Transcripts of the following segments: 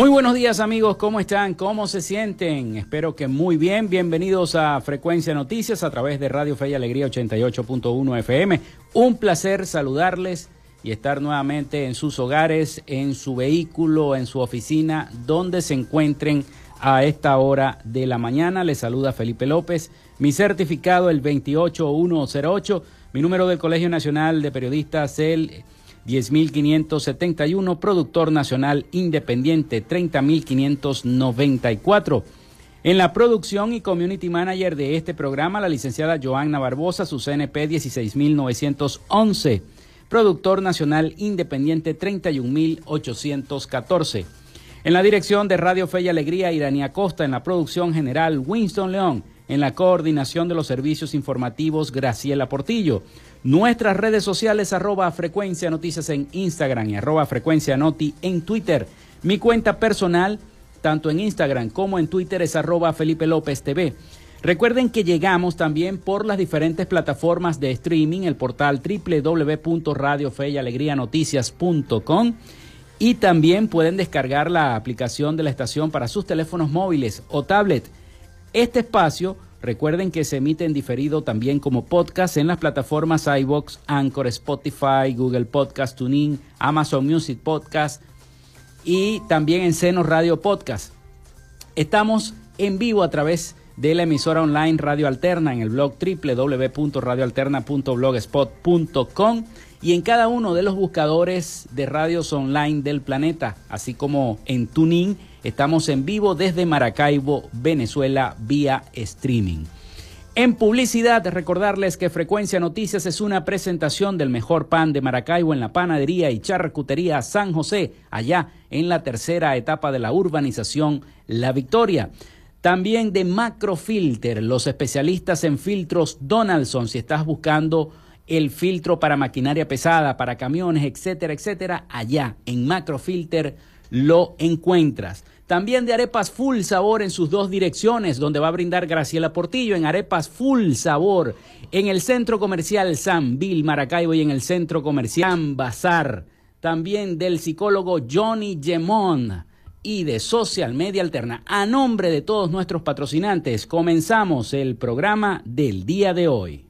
Muy buenos días amigos, ¿cómo están? ¿Cómo se sienten? Espero que muy bien. Bienvenidos a Frecuencia Noticias a través de Radio Fe y Alegría 88.1 FM. Un placer saludarles y estar nuevamente en sus hogares, en su vehículo, en su oficina, donde se encuentren a esta hora de la mañana. Les saluda Felipe López. Mi certificado el 28108, mi número del Colegio Nacional de Periodistas el 10.571, productor nacional independiente 30.594. En la producción y community manager de este programa, la licenciada Joanna Barbosa, su CNP 16.911, productor nacional independiente 31.814. En la dirección de Radio Fe y Alegría, Irania Costa, en la producción general, Winston León, en la coordinación de los servicios informativos, Graciela Portillo. Nuestras redes sociales, arroba frecuencia noticias en Instagram y arroba frecuencia noti en Twitter. Mi cuenta personal, tanto en Instagram como en Twitter, es arroba Felipe López TV. Recuerden que llegamos también por las diferentes plataformas de streaming, el portal www.radiofeyalegrianoticias.com y también pueden descargar la aplicación de la estación para sus teléfonos móviles o tablet. Este espacio Recuerden que se emite en diferido también como podcast en las plataformas iBox, Anchor, Spotify, Google Podcast, TuneIn, Amazon Music Podcast y también en Seno Radio Podcast. Estamos en vivo a través de la emisora online Radio Alterna en el blog www.radioalterna.blogspot.com y en cada uno de los buscadores de radios online del planeta, así como en TuneIn Estamos en vivo desde Maracaibo, Venezuela, vía streaming. En publicidad, recordarles que Frecuencia Noticias es una presentación del mejor pan de Maracaibo en la panadería y charcutería San José, allá en la tercera etapa de la urbanización La Victoria. También de Macrofilter, los especialistas en filtros Donaldson, si estás buscando el filtro para maquinaria pesada, para camiones, etcétera, etcétera, allá en Macrofilter lo encuentras. También de arepas full sabor en sus dos direcciones, donde va a brindar Graciela Portillo en arepas full sabor en el centro comercial San Bill Maracaibo y en el centro comercial Bazar. También del psicólogo Johnny Gemón y de Social Media Alterna. A nombre de todos nuestros patrocinantes, comenzamos el programa del día de hoy.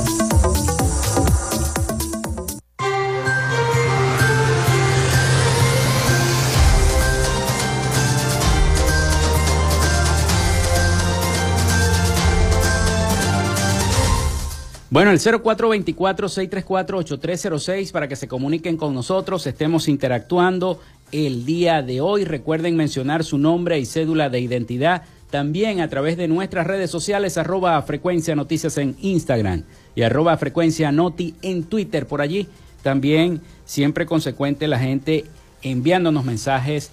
Bueno, el 0424-634-8306 para que se comuniquen con nosotros, estemos interactuando el día de hoy. Recuerden mencionar su nombre y cédula de identidad también a través de nuestras redes sociales, arroba frecuencia noticias en Instagram y arroba frecuencia noti en Twitter. Por allí también siempre consecuente la gente enviándonos mensajes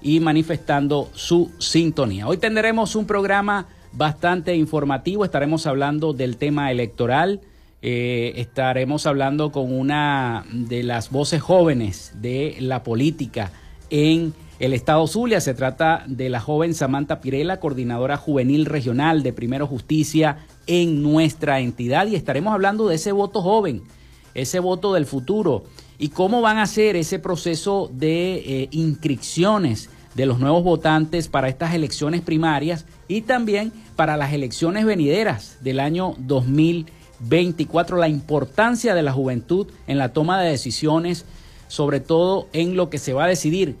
y manifestando su sintonía. Hoy tendremos un programa bastante informativo. Estaremos hablando del tema electoral. Eh, estaremos hablando con una de las voces jóvenes de la política en el estado Zulia. Se trata de la joven Samantha Pirela, coordinadora juvenil regional de Primero Justicia en nuestra entidad. Y estaremos hablando de ese voto joven, ese voto del futuro y cómo van a ser ese proceso de eh, inscripciones de los nuevos votantes para estas elecciones primarias y también para las elecciones venideras del año 2024, la importancia de la juventud en la toma de decisiones, sobre todo en lo que se va a decidir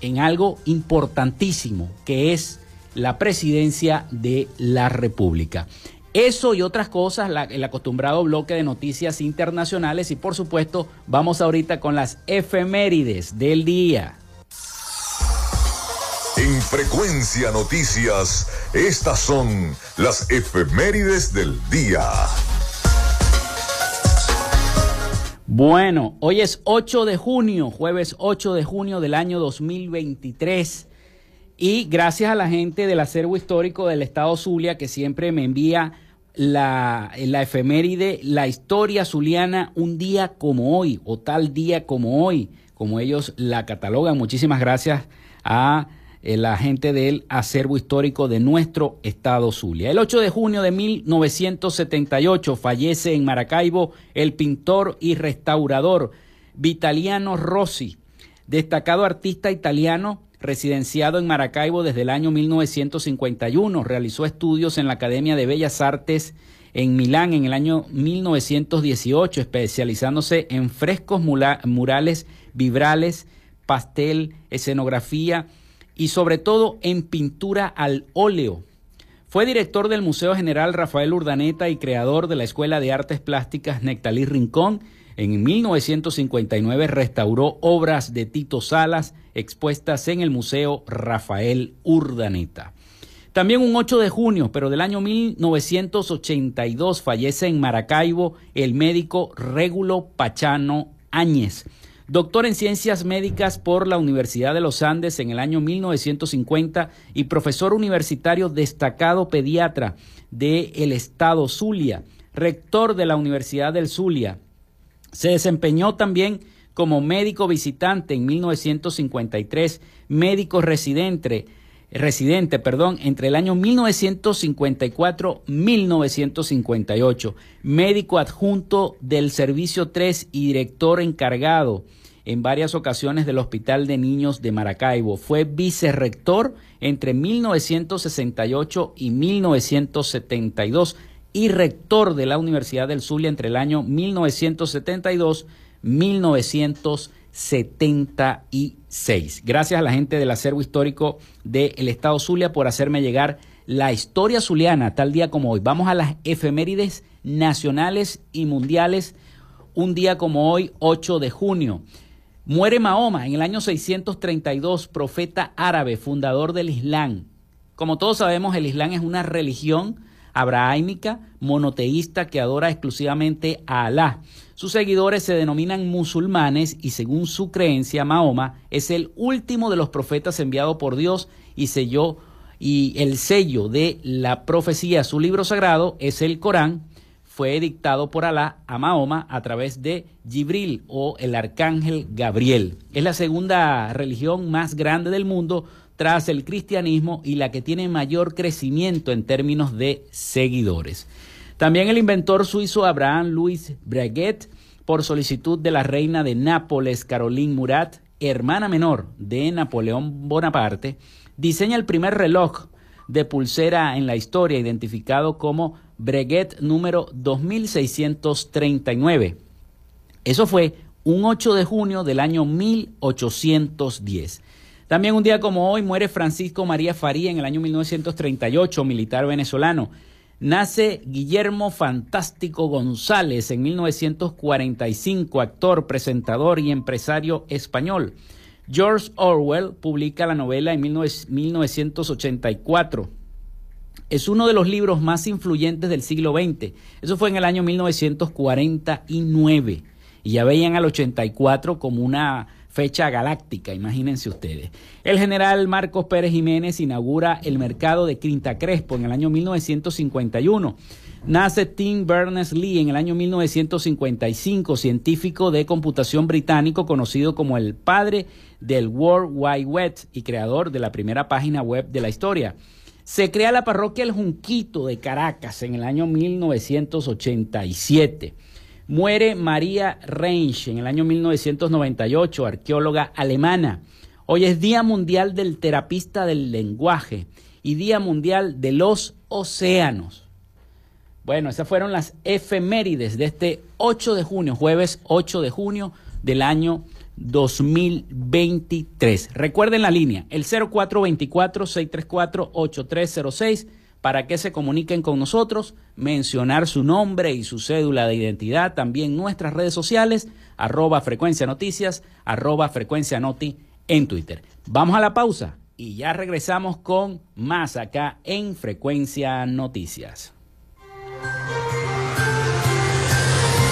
en algo importantísimo, que es la presidencia de la República. Eso y otras cosas, el acostumbrado bloque de noticias internacionales y por supuesto vamos ahorita con las efemérides del día. En Frecuencia Noticias, estas son las efemérides del día. Bueno, hoy es 8 de junio, jueves 8 de junio del año 2023. Y gracias a la gente del acervo histórico del Estado Zulia que siempre me envía la, la efeméride, la historia zuliana, un día como hoy o tal día como hoy, como ellos la catalogan. Muchísimas gracias a la gente del acervo histórico de nuestro estado Zulia. El 8 de junio de 1978 fallece en Maracaibo el pintor y restaurador Vitaliano Rossi, destacado artista italiano residenciado en Maracaibo desde el año 1951. Realizó estudios en la Academia de Bellas Artes en Milán en el año 1918, especializándose en frescos murales, vibrales, pastel, escenografía y sobre todo en pintura al óleo. Fue director del Museo General Rafael Urdaneta y creador de la Escuela de Artes Plásticas Nectalí Rincón. En 1959 restauró obras de Tito Salas expuestas en el Museo Rafael Urdaneta. También un 8 de junio, pero del año 1982, fallece en Maracaibo el médico Régulo Pachano Áñez. Doctor en Ciencias Médicas por la Universidad de los Andes en el año 1950 y profesor universitario destacado pediatra del el estado Zulia, rector de la Universidad del Zulia. Se desempeñó también como médico visitante en 1953, médico residente, residente, perdón, entre el año 1954-1958, médico adjunto del Servicio 3 y director encargado en varias ocasiones del Hospital de Niños de Maracaibo. Fue vicerrector entre 1968 y 1972 y rector de la Universidad del Zulia entre el año 1972 1976. Gracias a la gente del acervo histórico del Estado Zulia por hacerme llegar la historia zuliana tal día como hoy. Vamos a las efemérides nacionales y mundiales. Un día como hoy, 8 de junio. Muere Mahoma en el año 632, profeta árabe, fundador del Islam. Como todos sabemos, el Islam es una religión abrahámica monoteísta que adora exclusivamente a Alá. Sus seguidores se denominan musulmanes y según su creencia, Mahoma es el último de los profetas enviado por Dios y selló y el sello de la profecía, su libro sagrado es el Corán, fue dictado por Alá a Mahoma a través de Gibril o el arcángel Gabriel. Es la segunda religión más grande del mundo tras el cristianismo y la que tiene mayor crecimiento en términos de seguidores. También el inventor suizo Abraham Louis Breguet, por solicitud de la reina de Nápoles, Caroline Murat, hermana menor de Napoleón Bonaparte, diseña el primer reloj de pulsera en la historia, identificado como Breguet número 2639. Eso fue un 8 de junio del año 1810. También un día como hoy muere Francisco María Faría en el año 1938, militar venezolano. Nace Guillermo Fantástico González en 1945, actor, presentador y empresario español. George Orwell publica la novela en 1984. Es uno de los libros más influyentes del siglo XX. Eso fue en el año 1949. Y ya veían al 84 como una fecha galáctica, imagínense ustedes. El general Marcos Pérez Jiménez inaugura el mercado de Quinta Crespo en el año 1951. Nace Tim Berners-Lee en el año 1955, científico de computación británico conocido como el padre del World Wide Web y creador de la primera página web de la historia. Se crea la parroquia El Junquito de Caracas en el año 1987. Muere María Reinsch en el año 1998, arqueóloga alemana. Hoy es Día Mundial del Terapista del Lenguaje y Día Mundial de los Océanos. Bueno, esas fueron las efemérides de este 8 de junio, jueves 8 de junio del año 2023. Recuerden la línea, el 0424-634-8306 para que se comuniquen con nosotros, mencionar su nombre y su cédula de identidad, también nuestras redes sociales, arroba frecuencia noticias, arroba frecuencia noti en Twitter. Vamos a la pausa y ya regresamos con más acá en frecuencia noticias.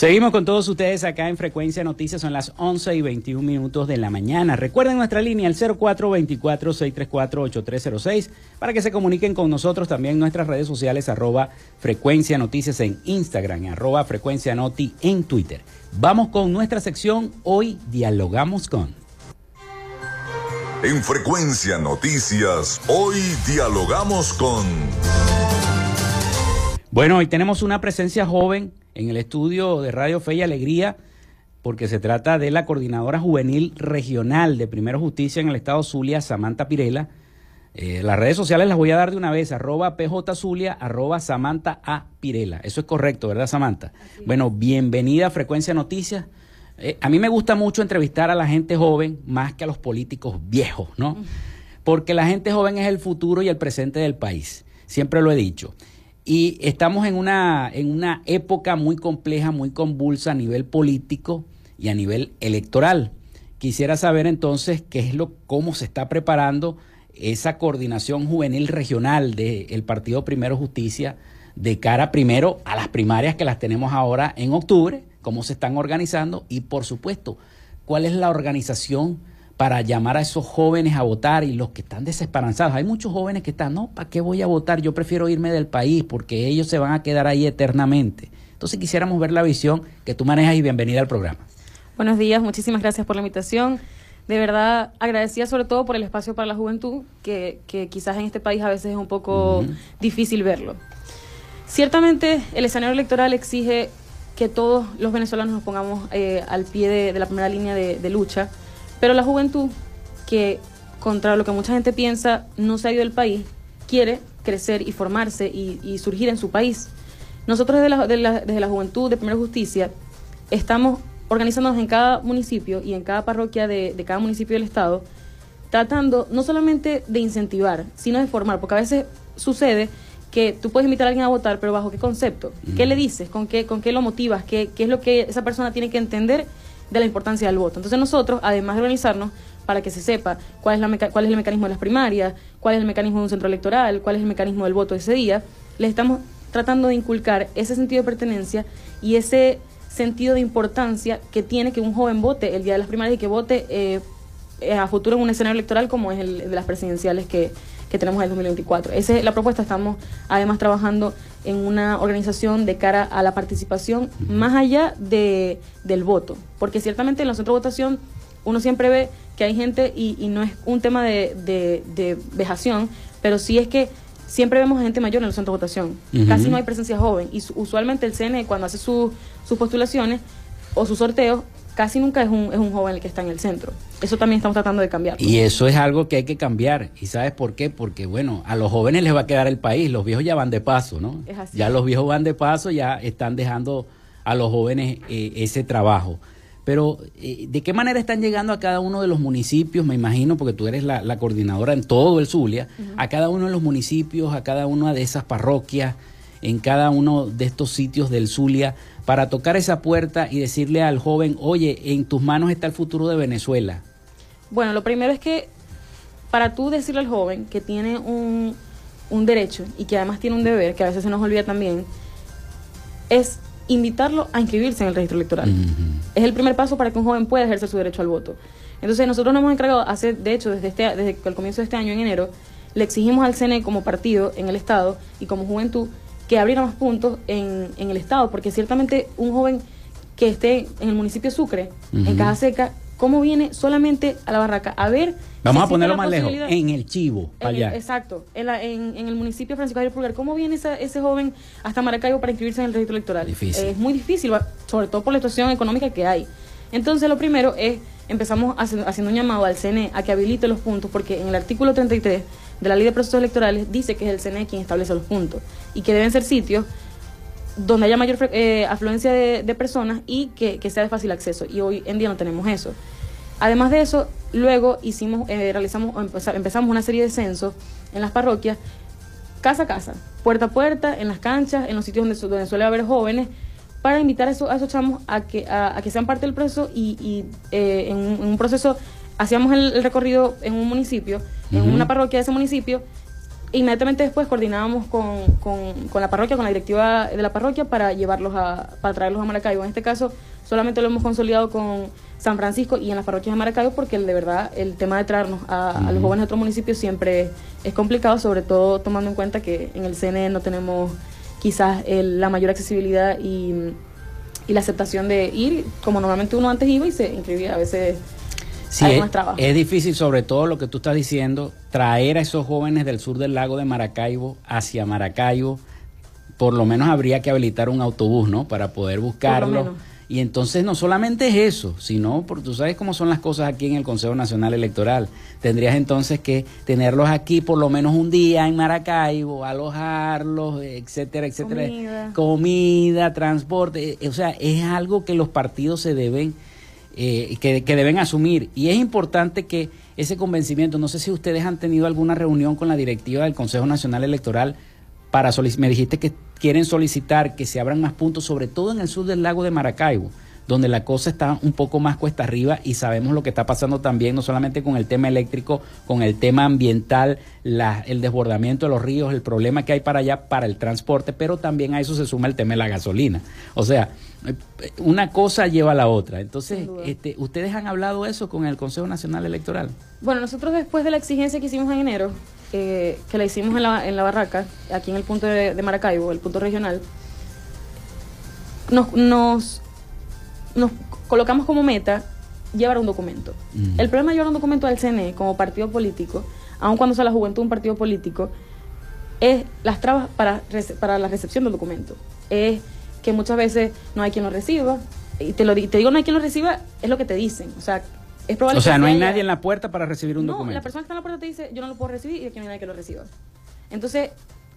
Seguimos con todos ustedes acá en Frecuencia Noticias, son las 11 y 21 minutos de la mañana. Recuerden nuestra línea, el 0424-634-8306, para que se comuniquen con nosotros también en nuestras redes sociales, arroba Frecuencia Noticias en Instagram, arroba Frecuencia Noti en Twitter. Vamos con nuestra sección, hoy dialogamos con... En Frecuencia Noticias, hoy dialogamos con... Bueno, hoy tenemos una presencia joven en el estudio de Radio Fe y Alegría, porque se trata de la coordinadora juvenil regional de Primero Justicia en el estado Zulia, Samantha Pirela. Eh, las redes sociales las voy a dar de una vez, arroba PJ Zulia, arroba Samantha A Pirela. Eso es correcto, ¿verdad, Samantha? Bueno, bienvenida a Frecuencia Noticias. Eh, a mí me gusta mucho entrevistar a la gente joven más que a los políticos viejos, ¿no? Porque la gente joven es el futuro y el presente del país. Siempre lo he dicho. Y estamos en una, en una época muy compleja, muy convulsa a nivel político y a nivel electoral. Quisiera saber entonces qué es lo, cómo se está preparando esa coordinación juvenil regional del Partido Primero Justicia de cara primero a las primarias que las tenemos ahora en octubre, cómo se están organizando y por supuesto cuál es la organización para llamar a esos jóvenes a votar y los que están desesperanzados. Hay muchos jóvenes que están, no, ¿para qué voy a votar? Yo prefiero irme del país porque ellos se van a quedar ahí eternamente. Entonces quisiéramos ver la visión que tú manejas y bienvenida al programa. Buenos días, muchísimas gracias por la invitación. De verdad, agradecida sobre todo por el espacio para la juventud, que, quizás en este país a veces es un poco difícil verlo. Ciertamente, el escenario electoral exige que todos los venezolanos nos pongamos eh, al pie de, la primera línea de lucha pero la juventud, que contra lo que mucha gente piensa no se ha ido del país, quiere crecer y formarse y, surgir en su país. Nosotros desde la, desde la juventud de Primera Justicia estamos organizándonos en cada municipio y en cada parroquia de, cada municipio del Estado, tratando no solamente de incentivar, sino de formar, porque a veces sucede que tú puedes invitar a alguien a votar, pero bajo qué concepto, qué le dices, con qué, con qué lo motivas, qué, qué es lo que esa persona tiene que entender de la importancia del voto. Entonces nosotros, además de organizarnos para que se sepa cuál es, la cuál es el mecanismo de las primarias, cuál es el mecanismo de un centro electoral, cuál es el mecanismo del voto ese día, les estamos tratando de inculcar ese sentido de pertenencia y ese sentido de importancia que tiene que un joven vote el día de las primarias y que vote eh, a futuro en un escenario electoral como es el de las presidenciales que, que tenemos en el 2024. Esa es la propuesta. Estamos además trabajando en una organización de cara a la participación más allá de, del voto, porque ciertamente en los centros de votación uno siempre ve que hay gente y, no es un tema de, de, vejación, pero sí es que siempre vemos gente mayor en los centros de votación. Casi no hay presencia joven. Y usualmente el CNE cuando hace sus postulaciones o sus sorteos casi nunca es un, es un joven el que está en el centro. Eso también estamos tratando de cambiar. Y eso es algo que hay que cambiar. ¿Y sabes por qué? Porque, bueno, a los jóvenes les va a quedar el país, los viejos ya van de paso, ¿no? Ya los viejos van de paso, ya están dejando a los jóvenes eh, ese trabajo. Pero, eh, ¿de qué manera están llegando a cada uno de los municipios? Me imagino, porque tú eres la, coordinadora en todo el Zulia, a cada uno de los municipios, a cada una de esas parroquias, en cada uno de estos sitios del Zulia, para tocar esa puerta y decirle al joven, oye, en tus manos está el futuro de Venezuela? Bueno, lo primero es que para tú decirle al joven que tiene un, derecho y que además tiene un deber, que a veces se nos olvida también, es invitarlo a inscribirse en el registro electoral. Es el primer paso para que un joven pueda ejercer su derecho al voto. Entonces nosotros nos hemos encargado, hace, de hecho, desde, este, desde el comienzo de este año, en enero, le exigimos al CNE como partido en el Estado y como juventud que abriera más puntos en, en el Estado, porque ciertamente un joven que esté en el municipio de Sucre, en Caja Seca, ¿cómo viene solamente a la barraca? A ver... Vamos a ponerlo más lejos, en el Chivo, allá. exacto, en, en, el municipio de Francisco Javier Pulgar. ¿Cómo viene ese joven hasta Maracaibo para inscribirse en el registro electoral? es muy difícil, sobre todo por la situación económica que hay. Entonces, lo primero es, empezamos haciendo un llamado al CNE a que habilite los puntos, porque en el artículo 33 de la ley de procesos electorales dice que es el CNE quien establece los puntos y que deben ser sitios donde haya mayor eh, afluencia de, personas y que, sea de fácil acceso. Y hoy en día no tenemos eso. Además de eso, luego hicimos, eh, realizamos, empezamos una serie de censos en las parroquias, casa a casa, puerta a puerta, en las canchas, en los sitios donde, suele haber jóvenes, para invitar a, esos, chamos a que, a, que sean parte del proceso y, eh, en, un, proceso hacíamos el, recorrido en un municipio, en una parroquia de ese municipio, inmediatamente después coordinábamos con, con, la parroquia, con la directiva de la parroquia para llevarlos a, para traerlos a Maracaibo. En este caso, solamente lo hemos consolidado con San Francisco y en las parroquias de Maracaibo porque de verdad el tema de traernos a, los jóvenes de otros municipios siempre es complicado, sobre todo tomando en cuenta que en el CNE no tenemos quizás la mayor accesibilidad y, y la aceptación de ir, como normalmente uno antes iba y se inscribía a veces Sí, es, difícil, sobre todo lo que tú estás diciendo, traer a esos jóvenes del sur del lago de Maracaibo hacia Maracaibo. Por lo menos habría que habilitar un autobús, ¿no? Para poder buscarlo. Y entonces no solamente es eso, sino, porque tú sabes cómo son las cosas aquí en el Consejo Nacional Electoral. Tendrías entonces que tenerlos aquí por lo menos un día en Maracaibo, alojarlos, etcétera, etcétera. Comida, Comida transporte. O sea, es algo que los partidos se deben eh, que, deben asumir. Y es importante que ese convencimiento, no sé si ustedes han tenido alguna reunión con la directiva del Consejo Nacional Electoral para me dijiste que quieren solicitar que se abran más puntos, sobre todo en el sur del lago de Maracaibo donde la cosa está un poco más cuesta arriba y sabemos lo que está pasando también, no solamente con el tema eléctrico, con el tema ambiental, el desbordamiento de los ríos, el problema que hay para allá para el transporte, pero también a eso se suma el tema de la gasolina. O sea, una cosa lleva a la otra. Entonces, este, ¿ustedes han hablado eso con el Consejo Nacional Electoral? Bueno, nosotros después de la exigencia que hicimos en enero, eh, que la hicimos en la, en la barraca, aquí en el punto de, de Maracaibo, el punto regional, nos, nos nos colocamos como meta llevar un documento. Mm. El problema de llevar un documento al CNE como partido político, aun cuando sea la juventud un partido político, es las trabas para, para la recepción del documento. Es que muchas veces no hay quien lo reciba. Y te, lo, te digo no hay quien lo reciba, es lo que te dicen. O sea, es probable O sea, no hay nadie en la puerta para recibir un no, documento. la persona que está en la puerta te dice, yo no lo puedo recibir y aquí no hay nadie que lo reciba. Entonces,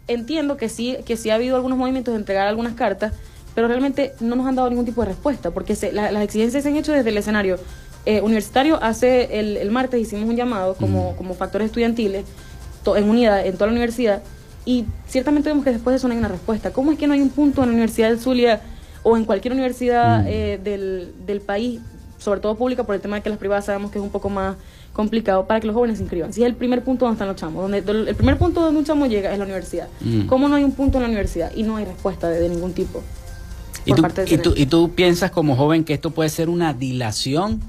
entiendo que sí, que sí ha habido algunos movimientos de entregar algunas cartas, pero realmente no nos han dado ningún tipo de respuesta, porque las exigencias se han hecho desde el escenario eh, universitario. Hace el, martes hicimos un llamado como, como factores estudiantiles en unidad en toda la universidad y ciertamente vemos que después de eso no hay una respuesta. ¿Cómo es que no hay un punto en la Universidad del Zulia o en cualquier universidad eh, del, del país, sobre todo pública, por el tema de que las privadas sabemos que es un poco más complicado para que los jóvenes se inscriban. Si es el primer punto donde están los chamos, donde el primer punto donde un chamo llega es la universidad. ¿Cómo no hay un punto en la universidad? Y no hay respuesta de ningún tipo. ¿Y tú, y, tú, ¿Y tú piensas como joven que esto puede ser una dilación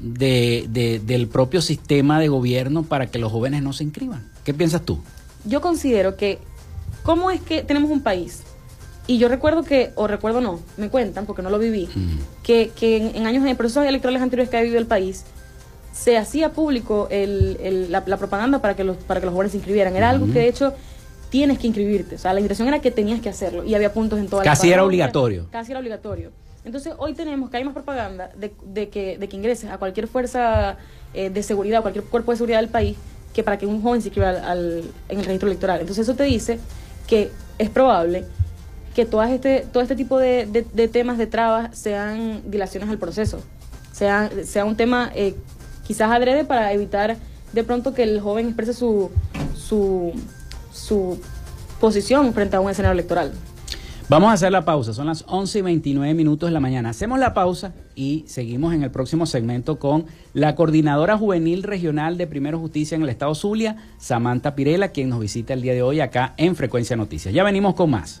de, del propio sistema de gobierno para que los jóvenes no se inscriban? ¿Qué piensas tú? Yo considero que, ¿cómo es que tenemos un país? Y yo recuerdo que, o recuerdo no, me cuentan, porque no lo viví, que, que en, años, en procesos electorales anteriores que ha vivido el país, se hacía público el, la, propaganda para que, los, para que los jóvenes se inscribieran. Era algo que de hecho tienes que inscribirte. O sea, la invitación era que tenías que hacerlo y había puntos en todas las Casi era obligatorio. Casi era obligatorio. Entonces, hoy tenemos que hay más propaganda de, de que, de que ingreses a cualquier fuerza eh, de seguridad, cualquier cuerpo de seguridad del país, que para que un joven se inscriba al, en el registro electoral. Entonces, eso te dice que es probable que todas este, todo este tipo de, de, temas de trabas sean dilaciones al proceso. Sea, sea un tema eh, quizás adrede para evitar de pronto que el joven exprese su, su su posición frente a un escenario electoral. Vamos a hacer la pausa, son las 11 y 29 minutos de la mañana. Hacemos la pausa y seguimos en el próximo segmento con la coordinadora juvenil regional de Primero Justicia en el Estado Zulia, Samantha Pirela, quien nos visita el día de hoy acá en Frecuencia Noticias. Ya venimos con más.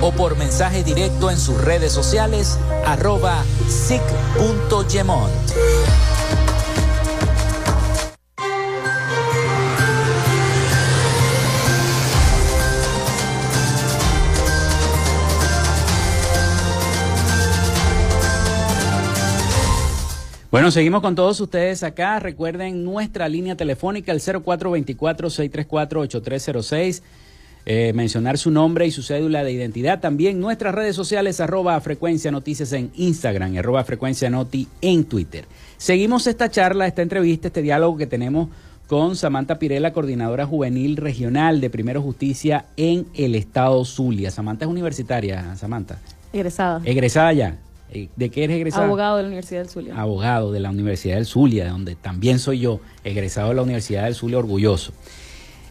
o por mensaje directo en sus redes sociales arroba sic.gemont. Bueno, seguimos con todos ustedes acá. Recuerden nuestra línea telefónica, el 0424-634-8306. Eh, mencionar su nombre y su cédula de identidad. También nuestras redes sociales, arroba frecuencia noticias en Instagram, arroba frecuencia noti en Twitter. Seguimos esta charla, esta entrevista, este diálogo que tenemos con Samantha Pirela, coordinadora juvenil regional de Primero Justicia en el estado Zulia. Samantha es universitaria, Samantha. Egresada. Egresada ya. Eh, ¿De qué eres egresada? Abogado de la Universidad del Zulia. Abogado de la Universidad del Zulia, de donde también soy yo, egresado de la Universidad del Zulia, orgulloso.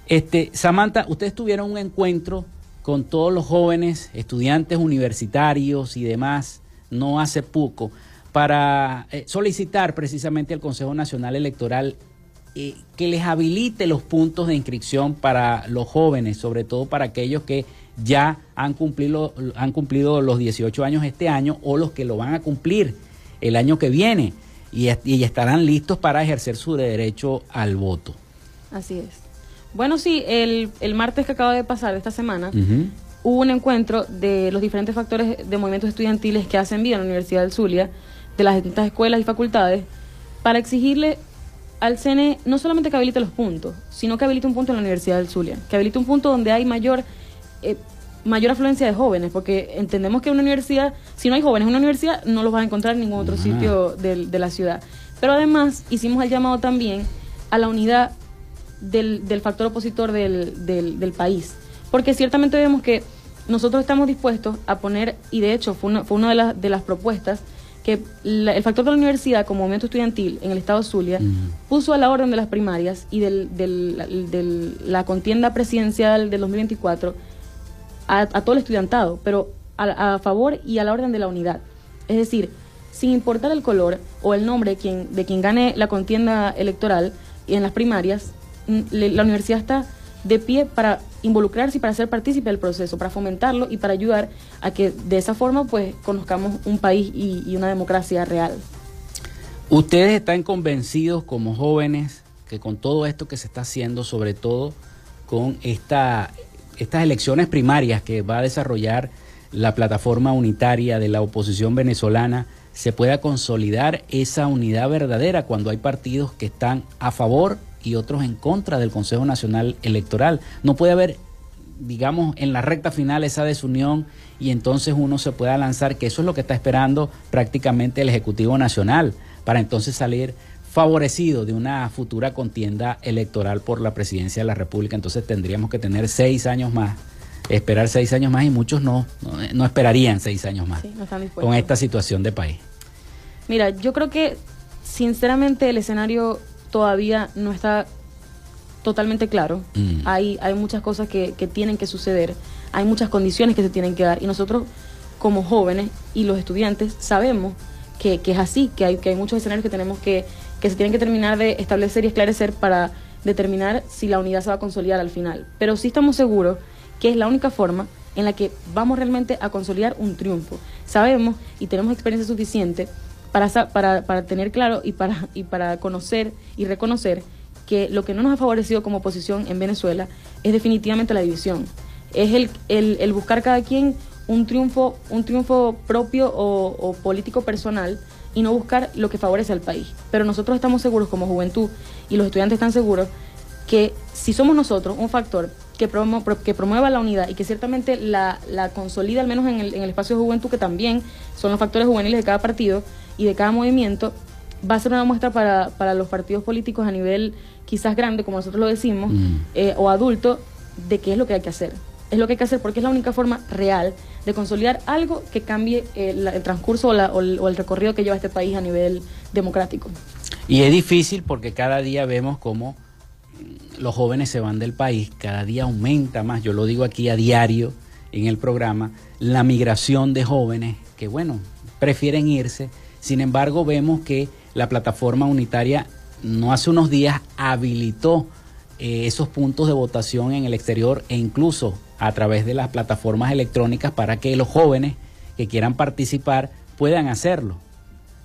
Este, Samantha, ustedes tuvieron un encuentro con todos los jóvenes, estudiantes universitarios y demás, no hace poco, para eh, solicitar precisamente al Consejo Nacional Electoral eh, que les habilite los puntos de inscripción para los jóvenes, sobre todo para aquellos que ya han cumplido, han cumplido los 18 años este año o los que lo van a cumplir el año que viene y, y estarán listos para ejercer su derecho al voto. Así es. Bueno, sí, el, el martes que acaba de pasar de esta semana, hubo un encuentro de los diferentes factores de movimientos estudiantiles que hacen vida en la Universidad del Zulia, de las distintas escuelas y facultades, para exigirle al CNE no solamente que habilite los puntos, sino que habilite un punto en la Universidad del Zulia, que habilite un punto donde hay mayor, eh, mayor afluencia de jóvenes, porque entendemos que una universidad, si no hay jóvenes en una universidad, no los vas a encontrar en ningún otro sitio de, de la ciudad. Pero además hicimos el llamado también a la unidad del, del factor opositor del, del, del, país. Porque ciertamente vemos que nosotros estamos dispuestos a poner, y de hecho fue una, fue una de, las de las propuestas, que la, el factor de la universidad como movimiento estudiantil en el estado Zulia puso a la orden de las primarias y de del, del, la contienda presidencial del 2024 a, todo el estudiantado, pero a, favor y a la orden de la unidad. Es decir, sin importar el color o el nombre de quien, de quien gane la contienda electoral y en las primarias, la universidad está de pie para involucrarse y para ser partícipe del proceso, para fomentarlo y para ayudar a que de esa forma pues conozcamos un país y, una democracia real. Ustedes están convencidos como jóvenes que con todo esto que se está haciendo, sobre todo con esta, estas elecciones primarias que va a desarrollar la plataforma unitaria de la oposición venezolana, se pueda consolidar esa unidad verdadera cuando hay partidos que están a favor y otros en contra del Consejo Nacional Electoral. No puede haber, digamos, en la recta final esa desunión y entonces uno se pueda lanzar, que eso es lo que está esperando prácticamente el Ejecutivo Nacional, para entonces salir favorecido de una futura contienda electoral por la presidencia de la República. Entonces tendríamos que tener seis años más, esperar seis años más y muchos no, no, esperarían seis años más con esta situación de país. Mira, yo creo que sinceramente el escenario todavía no está totalmente claro. Mm. Hay, hay muchas cosas que, tienen que suceder, hay muchas condiciones que se tienen que dar y nosotros como jóvenes y los estudiantes sabemos que, es así, que hay, que hay muchos escenarios que tenemos que, que se tienen que terminar de establecer y esclarecer para determinar si la unidad se va a consolidar al final. Pero sí estamos seguros que es la única forma en la que vamos realmente a consolidar un triunfo. Sabemos y tenemos experiencia suficiente para, para, para tener claro y para, y para conocer y reconocer que lo que no nos ha favorecido como oposición en Venezuela es definitivamente la división. Es el, el, buscar cada quien un triunfo, un triunfo propio o, político personal y no buscar lo que favorece al país. Pero nosotros estamos seguros como juventud y los estudiantes están seguros que si somos nosotros un factor que, que promueva la unidad y que ciertamente la, la consolida al menos en el, en el espacio de juventud, que también son los factores juveniles de cada partido, y de cada movimiento va a ser una muestra para, para los partidos políticos a nivel quizás grande, como nosotros lo decimos, mm. eh, o adulto, de qué es lo que hay que hacer. Es lo que hay que hacer porque es la única forma real de consolidar algo que cambie el, transcurso o, el, recorrido que lleva este país a nivel democrático. Y es difícil porque cada día vemos cómo los jóvenes se van del país, cada día aumenta más, yo lo digo aquí a diario en el programa, la migración de jóvenes que, bueno, prefieren irse sin embargo, vemos que la plataforma unitaria no hace unos días habilitó eh, esos puntos de votación en el exterior e incluso a través de las plataformas electrónicas para que los jóvenes que quieran participar puedan hacerlo.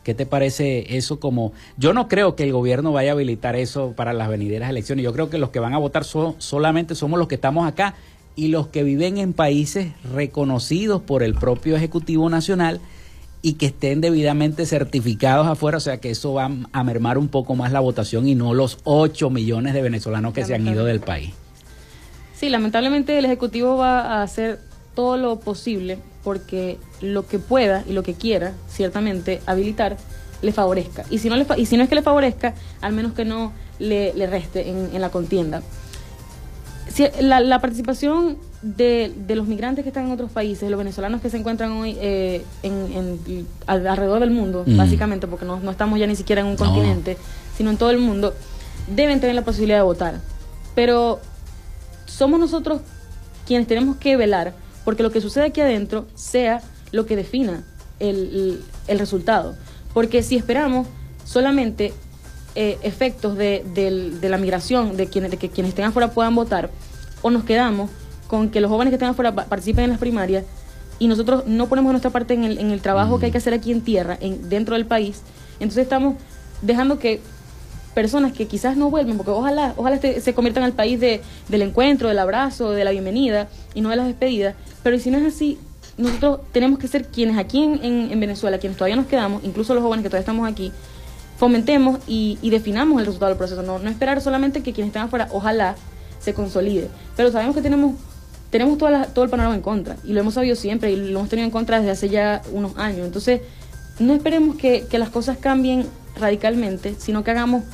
¿Qué te parece eso como... Yo no creo que el gobierno vaya a habilitar eso para las venideras elecciones. Yo creo que los que van a votar solamente somos los que estamos acá y los que viven en países reconocidos por el propio Ejecutivo Nacional y que estén debidamente certificados afuera, o sea que eso va a mermar un poco más la votación y no los 8 millones de venezolanos que se han ido del país. Sí, lamentablemente el Ejecutivo va a hacer todo lo posible porque lo que pueda y lo que quiera, ciertamente, habilitar, le favorezca. Y si no, le y si no es que le favorezca, al menos que no le, reste en, la contienda. La participación de, de, los migrantes que están en otros países, los venezolanos que se encuentran hoy eh, en, alrededor del mundo, mm. básicamente, porque no, no, estamos ya ni siquiera en un continente, sino en todo el mundo, deben tener la posibilidad de votar. Pero somos nosotros quienes tenemos que velar porque lo que sucede aquí adentro sea lo que defina el, el, resultado. Porque si esperamos solamente eh, efectos de, de, la migración, de, quienes, de que quienes estén afuera puedan votar, o nos quedamos con que los jóvenes que estén afuera participen en las primarias y nosotros no ponemos nuestra parte en el, en el trabajo que hay que hacer aquí en tierra, en, dentro del país, entonces estamos dejando que personas que quizás no vuelven, porque ojalá, ojalá este, se conviertan al país de, del encuentro, del abrazo, de la bienvenida y no de las despedidas, pero si no es así, nosotros tenemos que ser quienes aquí en, en, Venezuela, quienes todavía nos quedamos, incluso los jóvenes que todavía estamos aquí, fomentemos y, y definamos el resultado del proceso, no, no esperar solamente que quienes estén afuera, ojalá se consolide, pero sabemos que tenemos tenemos toda todo el panorama en contra y lo hemos sabido siempre y lo hemos tenido en contra desde hace ya unos años. Entonces, no esperemos que, las cosas cambien radicalmente, sino que hagamos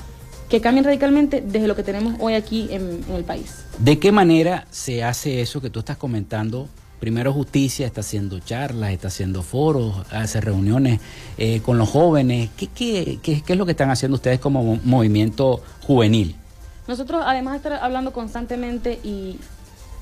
que cambien radicalmente desde lo que tenemos hoy aquí en, el país. ¿De qué manera se hace eso que tú estás comentando? Primero Justicia está haciendo charlas, está haciendo foros, hace reuniones eh, con los jóvenes. ¿Qué, qué, qué, qué es lo que están haciendo ustedes como movimiento juvenil? Nosotros, además de estar hablando constantemente y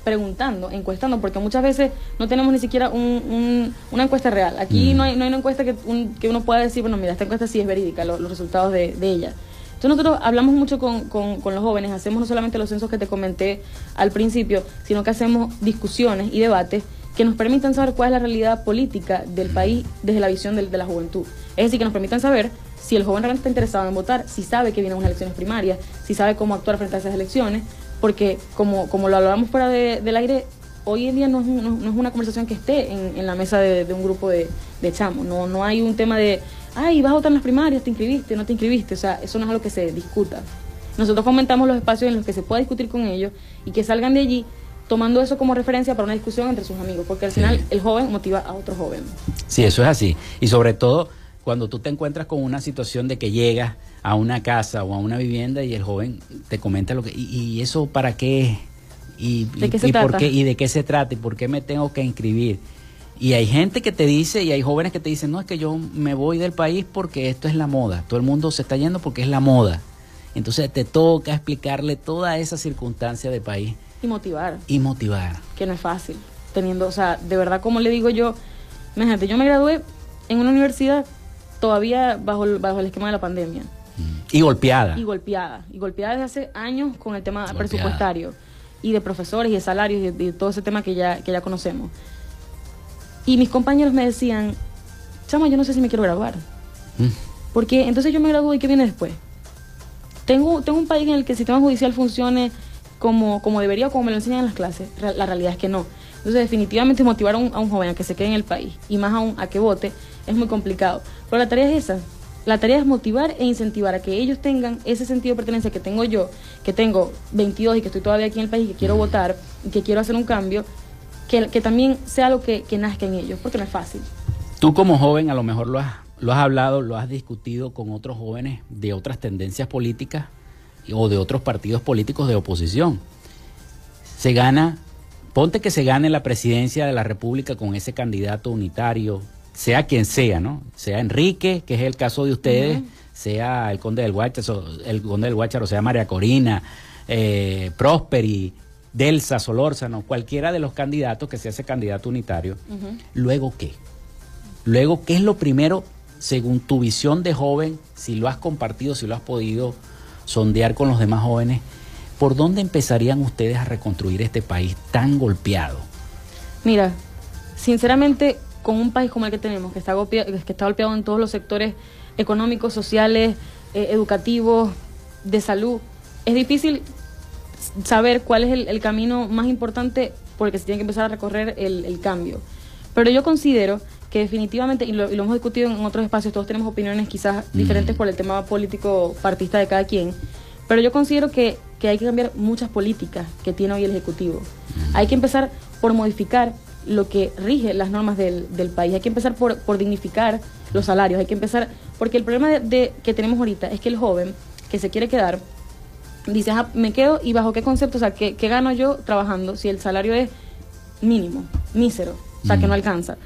preguntando, encuestando, porque muchas veces no tenemos ni siquiera un, una encuesta real. Aquí no, hay, no hay una encuesta que, que uno pueda decir, bueno, mira, esta encuesta sí es verídica, los resultados de, de ella. Entonces nosotros hablamos mucho con, con, con, los jóvenes, hacemos no solamente los censos que te comenté al principio, sino que hacemos discusiones y debates que nos permitan saber cuál es la realidad política del país desde la visión de, de la juventud. Es decir, que nos permitan saber si el joven realmente está interesado en votar, si sabe que vienen unas elecciones primarias, si sabe cómo actuar frente a esas elecciones, porque como, como lo hablábamos fuera del aire, hoy en día no es, no, es, una conversación que esté en, en la mesa de, de, un grupo de, de chamos, no, no hay un tema de, ay, vas a votar en las primarias, te inscribiste, no te inscribiste, o sea, eso no es algo que se discuta. Nosotros fomentamos los espacios en los que se pueda discutir con ellos y que salgan de allí tomando eso como referencia para una discusión entre sus amigos, porque al sí. final el joven motiva a otro joven. Sí, eso es así. Y sobre todo cuando tú te encuentras con una situación de que llegas a una casa o a una vivienda y el joven te comenta lo que y, y eso para qué y, ¿De qué y, se y trata? por qué y de qué se trata y por qué me tengo que inscribir. Y hay gente que te dice y hay jóvenes que te dicen, "No, es que yo me voy del país porque esto es la moda. Todo el mundo se está yendo porque es la moda." Entonces te toca explicarle toda esa circunstancia de país Y motivar, y motivar. que no es fácil. Teniendo, o sea, de verdad, como le digo yo, imagínate, yo me gradué en una universidad todavía bajo el, bajo el esquema de la pandemia. Y golpeada. Y golpeada. Y golpeada desde hace años con el tema Golpeada. presupuestario. Y de profesores y de salarios y de, de todo ese tema que ya, que ya conocemos. Y mis compañeros me decían, chama, yo no sé si me quiero graduar. Mm. Porque entonces yo me gradúo y ¿qué viene después? Tengo, tengo un país en el que el sistema judicial funcione como, como debería o como me lo enseñan en las clases. Re- La realidad es que no. Entonces definitivamente motivar a un, a un joven a que se quede en el país y más aún a que vote es muy complicado. Pero la tarea es esa. La tarea es motivar e incentivar a que ellos tengan ese sentido de pertenencia que tengo yo, que tengo 22 y que estoy todavía aquí en el país y que quiero votar y que quiero hacer un cambio, que, que también sea algo que, que nazca en ellos, porque no es fácil. Tú como joven a lo mejor lo has, lo has hablado, lo has discutido con otros jóvenes de otras tendencias políticas o de otros partidos políticos de oposición. Se gana, ponte que se gane la presidencia de la República con ese candidato unitario, sea quien sea, ¿no? Sea Enrique, que es el caso de ustedes, sea el conde del Guácharo, el conde del Guácharo, sea María Corina, eh, Prosperi, Delsa, Solórzano, cualquiera de los candidatos que sea ese candidato unitario. Luego qué? Luego, ¿qué es lo primero, según tu visión de joven, si lo has compartido, si lo has podido sondear con los demás jóvenes, ¿por dónde empezarían ustedes a reconstruir este país tan golpeado? Mira, sinceramente, con un país como el que tenemos, que está, golpea- que está golpeado en todos los sectores económicos, sociales, eh, educativos, de salud, es difícil saber cuál es el, el camino más importante por el que se tiene que empezar a recorrer el, el cambio. Pero yo considero que definitivamente, y lo, y lo hemos discutido en otros espacios, todos tenemos opiniones quizás diferentes por el tema político partista de cada quien, pero yo considero que, que hay que cambiar muchas políticas que tiene hoy el Ejecutivo. Hay que empezar por modificar lo que rige las normas del, del país, hay que empezar por, por dignificar los salarios, hay que empezar, porque el problema de, de- que tenemos ahorita es que el joven que se quiere quedar dice, "Ajá, me quedo y bajo qué concepto, o sea, ¿qué, qué gano yo trabajando si el salario es mínimo, mísero, o sea, que no alcanza?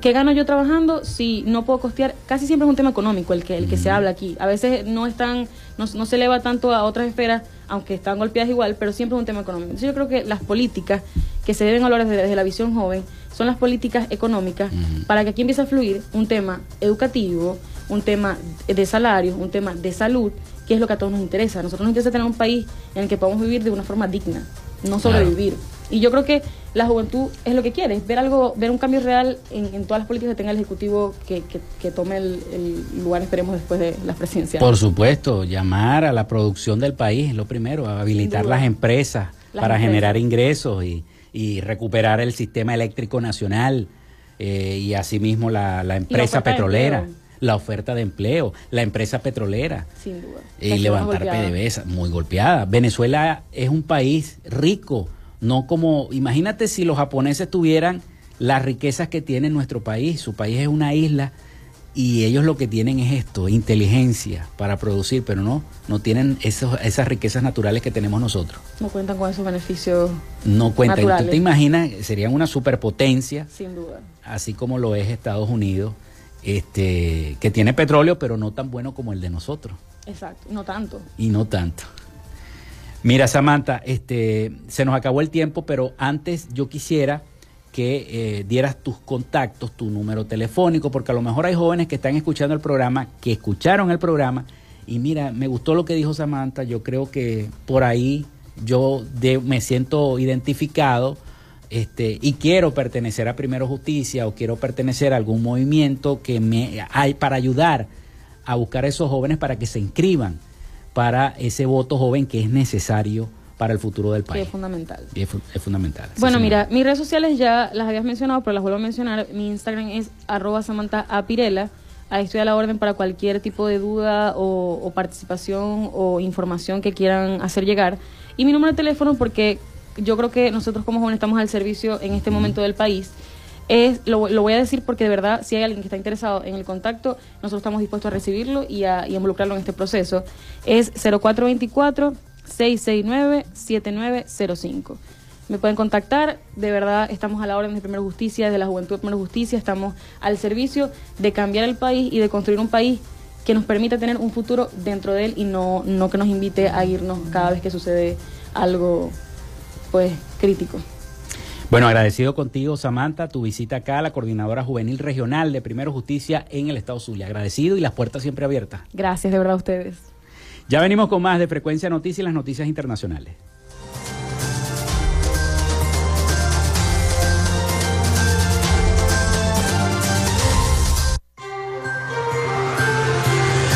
¿Qué gano yo trabajando si no puedo costear? Casi siempre es un tema económico el que, el que se habla aquí. A veces no están, no, no se eleva tanto a otras esferas, aunque están golpeadas igual, pero siempre es un tema económico. Entonces yo creo que las políticas que se deben valorar desde, desde la visión joven son las políticas económicas para que aquí empiece a fluir un tema educativo, un tema de salarios, un tema de salud, que es lo que a todos nos interesa. A nosotros nos interesa tener un país en el que podamos vivir de una forma digna, no sobrevivir. Y yo creo que la juventud es lo que quiere, ver algo, ver un cambio real en, en todas las políticas que tenga el Ejecutivo que, que, que tome el, el lugar, esperemos, después de las presidenciales. Por supuesto, llamar a la producción del país, es lo primero, a habilitar las empresas Las para empresas. generar ingresos y, y recuperar el sistema eléctrico nacional eh, y asimismo la, la empresa petrolera, la oferta de empleo, la empresa petrolera Sin duda. y levantar golpeada. PDVSA, muy golpeada. Venezuela es un país rico, no como, imagínate si los japoneses tuvieran las riquezas que tiene nuestro país, su país es una isla y ellos lo que tienen es esto, inteligencia para producir, pero no, no tienen esos, esas riquezas naturales que tenemos nosotros. No cuentan con esos beneficios, No cuentan. ¿Tú Naturales. te imaginas? Serían una superpotencia, sin duda. así como lo es Estados Unidos, este, que tiene petróleo, pero no tan bueno como el de nosotros Exacto, no tanto. y no tanto. Mira, Samantha, este, se nos acabó el tiempo, pero antes yo quisiera que eh, dieras tus contactos, tu número telefónico, porque a lo mejor hay jóvenes que están escuchando el programa, que escucharon el programa, y mira, me gustó lo que dijo Samantha, yo creo que por ahí yo me siento identificado este, y quiero pertenecer a Primero Justicia o quiero pertenecer a algún movimiento que me hay para ayudar a buscar a esos jóvenes para que se inscriban para ese voto joven que es necesario para el futuro del país. es fundamental. es, fundamental. Bueno, mira, mis redes sociales ya las habías mencionado, pero las vuelvo a mencionar. Mi Instagram es arroba Samantha Apirela. Ahí estoy a la orden para cualquier tipo de duda o, participación o información que quieran hacer llegar. Y mi número de teléfono, porque yo creo que nosotros como jóvenes estamos al servicio en este momento del país es, lo, lo, voy a decir porque de verdad, si hay alguien que está interesado en el contacto, nosotros estamos dispuestos a recibirlo y a involucrarlo en este proceso. Es 0424-669-7905. Me pueden contactar, de verdad estamos a la orden de Primera Justicia, de la Juventud de Primera Justicia, estamos al servicio de cambiar el país y de construir un país que nos permita tener un futuro dentro de él y no, no que nos invite a irnos cada vez que sucede algo pues crítico. Bueno, agradecido contigo, Samantha, tu visita acá a la Coordinadora Juvenil Regional de Primero Justicia en el Estado Zulia. Agradecido y las puertas siempre abiertas. Gracias, de verdad, a ustedes. Ya venimos con más de Frecuencia Noticias y las noticias internacionales.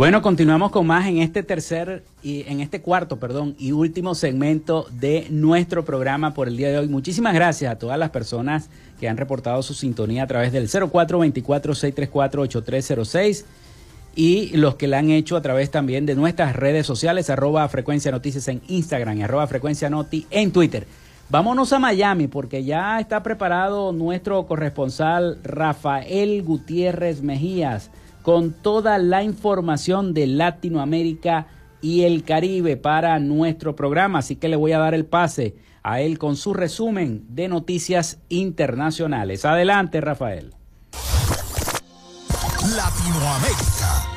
Bueno, continuamos con más en este tercer y en este cuarto, perdón, y último segmento de nuestro programa por el día de hoy. Muchísimas gracias a todas las personas que han reportado su sintonía a través del 0424-634-8306 y los que la han hecho a través también de nuestras redes sociales, arroba frecuencia noticias en Instagram y arroba frecuencia noti en Twitter. Vámonos a Miami porque ya está preparado nuestro corresponsal Rafael Gutiérrez Mejías con toda la información de Latinoamérica y el Caribe para nuestro programa. Así que le voy a dar el pase a él con su resumen de noticias internacionales. Adelante, Rafael. Latinoamérica.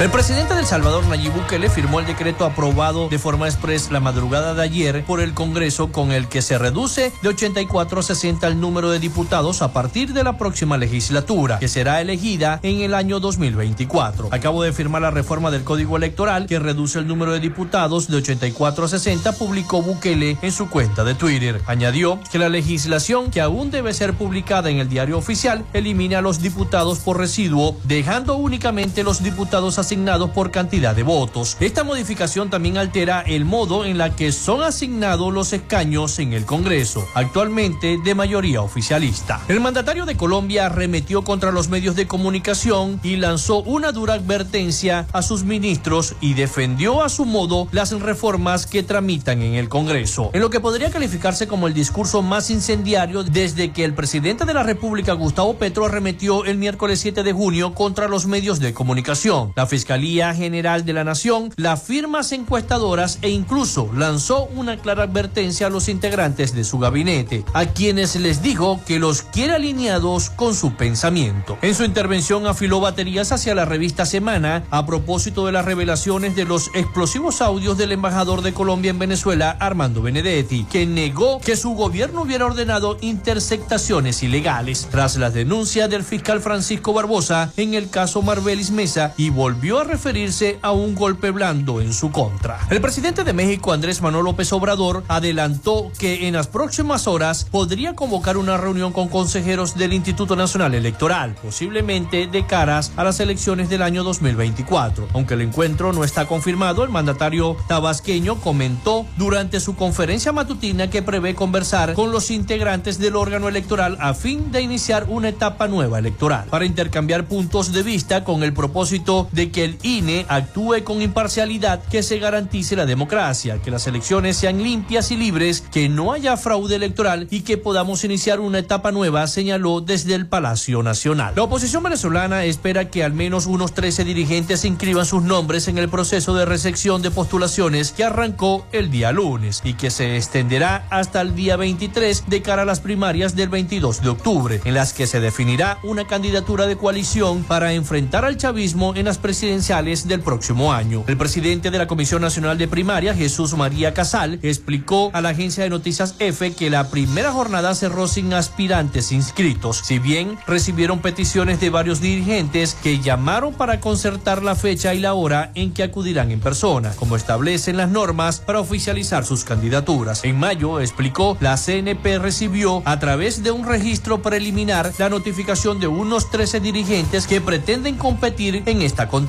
El presidente del Salvador, Nayib Bukele, firmó el decreto aprobado de forma express la madrugada de ayer por el Congreso con el que se reduce de 84 a 60 el número de diputados a partir de la próxima legislatura, que será elegida en el año 2024. Acabo de firmar la reforma del Código Electoral que reduce el número de diputados de 84 a 60, publicó Bukele en su cuenta de Twitter. Añadió que la legislación, que aún debe ser publicada en el diario oficial, elimina a los diputados por residuo, dejando únicamente los diputados a asignados por cantidad de votos. Esta modificación también altera el modo en la que son asignados los escaños en el Congreso, actualmente de mayoría oficialista. El mandatario de Colombia arremetió contra los medios de comunicación y lanzó una dura advertencia a sus ministros y defendió a su modo las reformas que tramitan en el Congreso. En lo que podría calificarse como el discurso más incendiario desde que el presidente de la República, Gustavo Petro, arremetió el miércoles 7 de junio contra los medios de comunicación, la Fiscalía General de la Nación, las firmas encuestadoras e incluso lanzó una clara advertencia a los integrantes de su gabinete, a quienes les dijo que los quiere alineados con su pensamiento. En su intervención afiló baterías hacia la revista Semana a propósito de las revelaciones de los explosivos audios del embajador de Colombia en Venezuela, Armando Benedetti, que negó que su gobierno hubiera ordenado interceptaciones ilegales tras las denuncias del fiscal Francisco Barbosa en el caso Marbelis Mesa y volvió a referirse a un golpe blando en su contra. El presidente de México, Andrés Manuel López Obrador, adelantó que en las próximas horas podría convocar una reunión con consejeros del Instituto Nacional Electoral, posiblemente de caras a las elecciones del año 2024. Aunque el encuentro no está confirmado, el mandatario tabasqueño comentó durante su conferencia matutina que prevé conversar con los integrantes del órgano electoral a fin de iniciar una etapa nueva electoral, para intercambiar puntos de vista con el propósito de que el INE actúe con imparcialidad, que se garantice la democracia, que las elecciones sean limpias y libres, que no haya fraude electoral y que podamos iniciar una etapa nueva, señaló desde el Palacio Nacional. La oposición venezolana espera que al menos unos 13 dirigentes inscriban sus nombres en el proceso de recepción de postulaciones que arrancó el día lunes y que se extenderá hasta el día 23 de cara a las primarias del 22 de octubre, en las que se definirá una candidatura de coalición para enfrentar al chavismo en las presidenciales del próximo año. El presidente de la Comisión Nacional de Primaria, Jesús María Casal, explicó a la agencia de noticias EFE que la primera jornada cerró sin aspirantes inscritos, si bien recibieron peticiones de varios dirigentes que llamaron para concertar la fecha y la hora en que acudirán en persona, como establecen las normas para oficializar sus candidaturas. En mayo, explicó, la CNP recibió a través de un registro preliminar la notificación de unos 13 dirigentes que pretenden competir en esta contienda,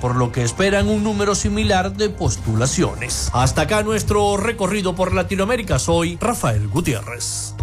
por lo que esperan un número similar de postulaciones. Hasta acá nuestro recorrido por Latinoamérica. Soy Rafael Gutiérrez.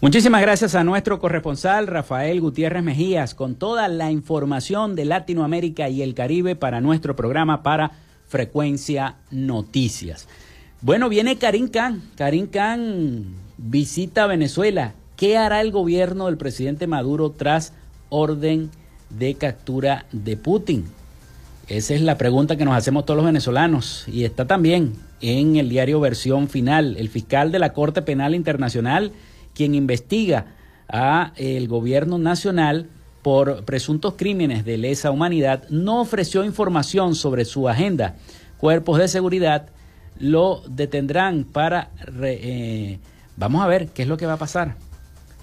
Muchísimas gracias a nuestro corresponsal Rafael Gutiérrez Mejías con toda la información de Latinoamérica y el Caribe para nuestro programa para Frecuencia Noticias. Bueno, viene Karim Khan. Karim Khan visita Venezuela. ¿Qué hará el gobierno del presidente Maduro tras orden de captura de Putin? Esa es la pregunta que nos hacemos todos los venezolanos y está también en el diario Versión Final. El fiscal de la Corte Penal Internacional quien investiga a el gobierno nacional por presuntos crímenes de lesa humanidad, no ofreció información sobre su agenda. Cuerpos de seguridad lo detendrán para... Eh, vamos a ver qué es lo que va a pasar.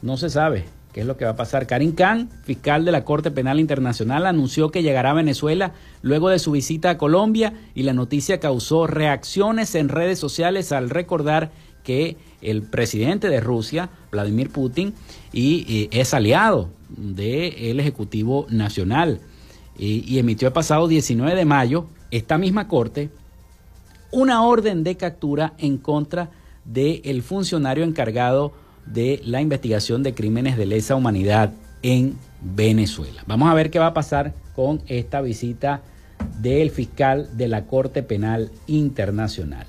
No se sabe qué es lo que va a pasar. Karim Khan, fiscal de la Corte Penal Internacional, anunció que llegará a Venezuela luego de su visita a Colombia y la noticia causó reacciones en redes sociales al recordar que el presidente de Rusia, Vladimir Putin, y, es aliado del Ejecutivo Nacional. Y, emitió el pasado 19 de mayo esta misma corte una orden de captura en contra del funcionario encargado de la investigación de crímenes de lesa humanidad en Venezuela. Vamos a ver qué va a pasar con esta visita del fiscal de la Corte Penal Internacional.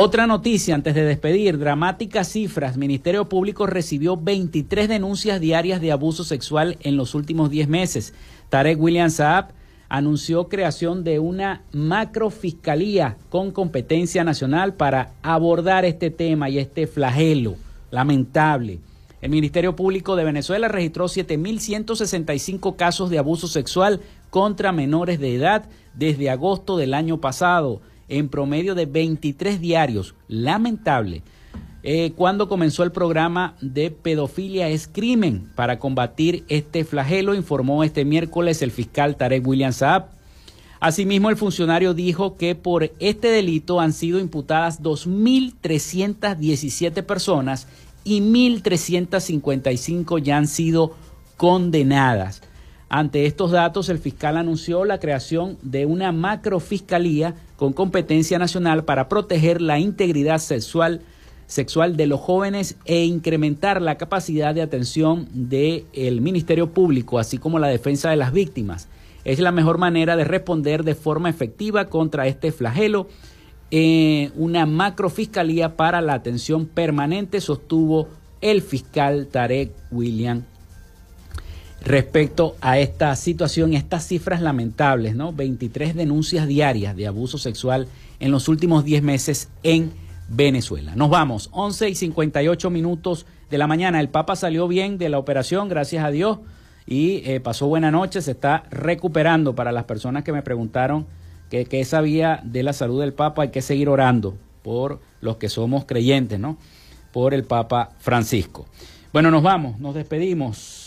Otra noticia antes de despedir, dramáticas cifras. Ministerio Público recibió 23 denuncias diarias de abuso sexual en los últimos 10 meses. Tarek William Saab anunció creación de una macrofiscalía con competencia nacional para abordar este tema y este flagelo lamentable. El Ministerio Público de Venezuela registró 7.165 casos de abuso sexual contra menores de edad desde agosto del año pasado en promedio de 23 diarios. Lamentable. eh, cuando comenzó el programa de pedofilia es crimen para combatir este flagelo, informó este miércoles el fiscal Tarek William Saab. Asimismo, el funcionario dijo que por este delito han sido imputadas 2.317 personas y 1.355 ya han sido condenadas. Ante estos datos, el fiscal anunció la creación de una macrofiscalía con competencia nacional para proteger la integridad sexual, sexual de los jóvenes e incrementar la capacidad de atención del Ministerio Público, así como la defensa de las víctimas es la mejor manera de responder de forma efectiva contra este flagelo. Eh, una macrofiscalía para la atención permanente, sostuvo el fiscal Tarek William respecto a esta situación, estas cifras lamentables, ¿no? 23 denuncias diarias de abuso sexual en los últimos 10 meses en Venezuela. Nos vamos, 11 y 58 minutos de la mañana. El Papa salió bien de la operación, gracias a Dios y eh, pasó buena noche, se está recuperando para las personas que me preguntaron qué sabía de la salud del Papa, hay que seguir orando por los que somos creyentes, ¿no? Por el Papa Francisco. Bueno, nos vamos, nos despedimos,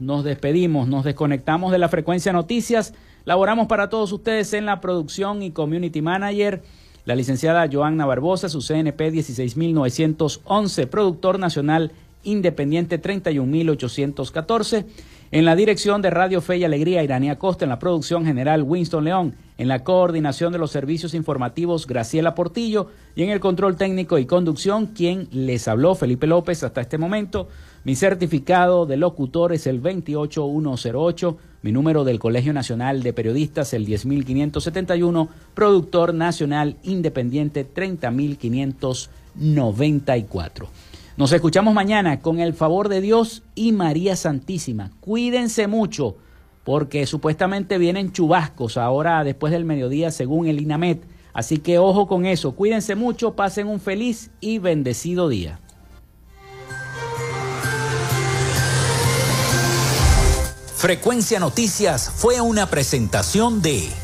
nos despedimos, nos desconectamos de la frecuencia noticias, laboramos para todos ustedes en la producción y community manager. La licenciada Joanna Barbosa, su CNP 16911, productor nacional independiente 31814. En la dirección de Radio Fe y Alegría, Iranía Costa. En la producción general, Winston León. En la coordinación de los servicios informativos, Graciela Portillo. Y en el control técnico y conducción, quien les habló, Felipe López, hasta este momento. Mi certificado de locutor es el 28108. Mi número del Colegio Nacional de Periodistas, el 10571. Productor nacional independiente, 30594. Nos escuchamos mañana con el favor de Dios y María Santísima. Cuídense mucho porque supuestamente vienen chubascos ahora después del mediodía según el INAMET. Así que ojo con eso. Cuídense mucho, pasen un feliz y bendecido día. Frecuencia Noticias fue una presentación de...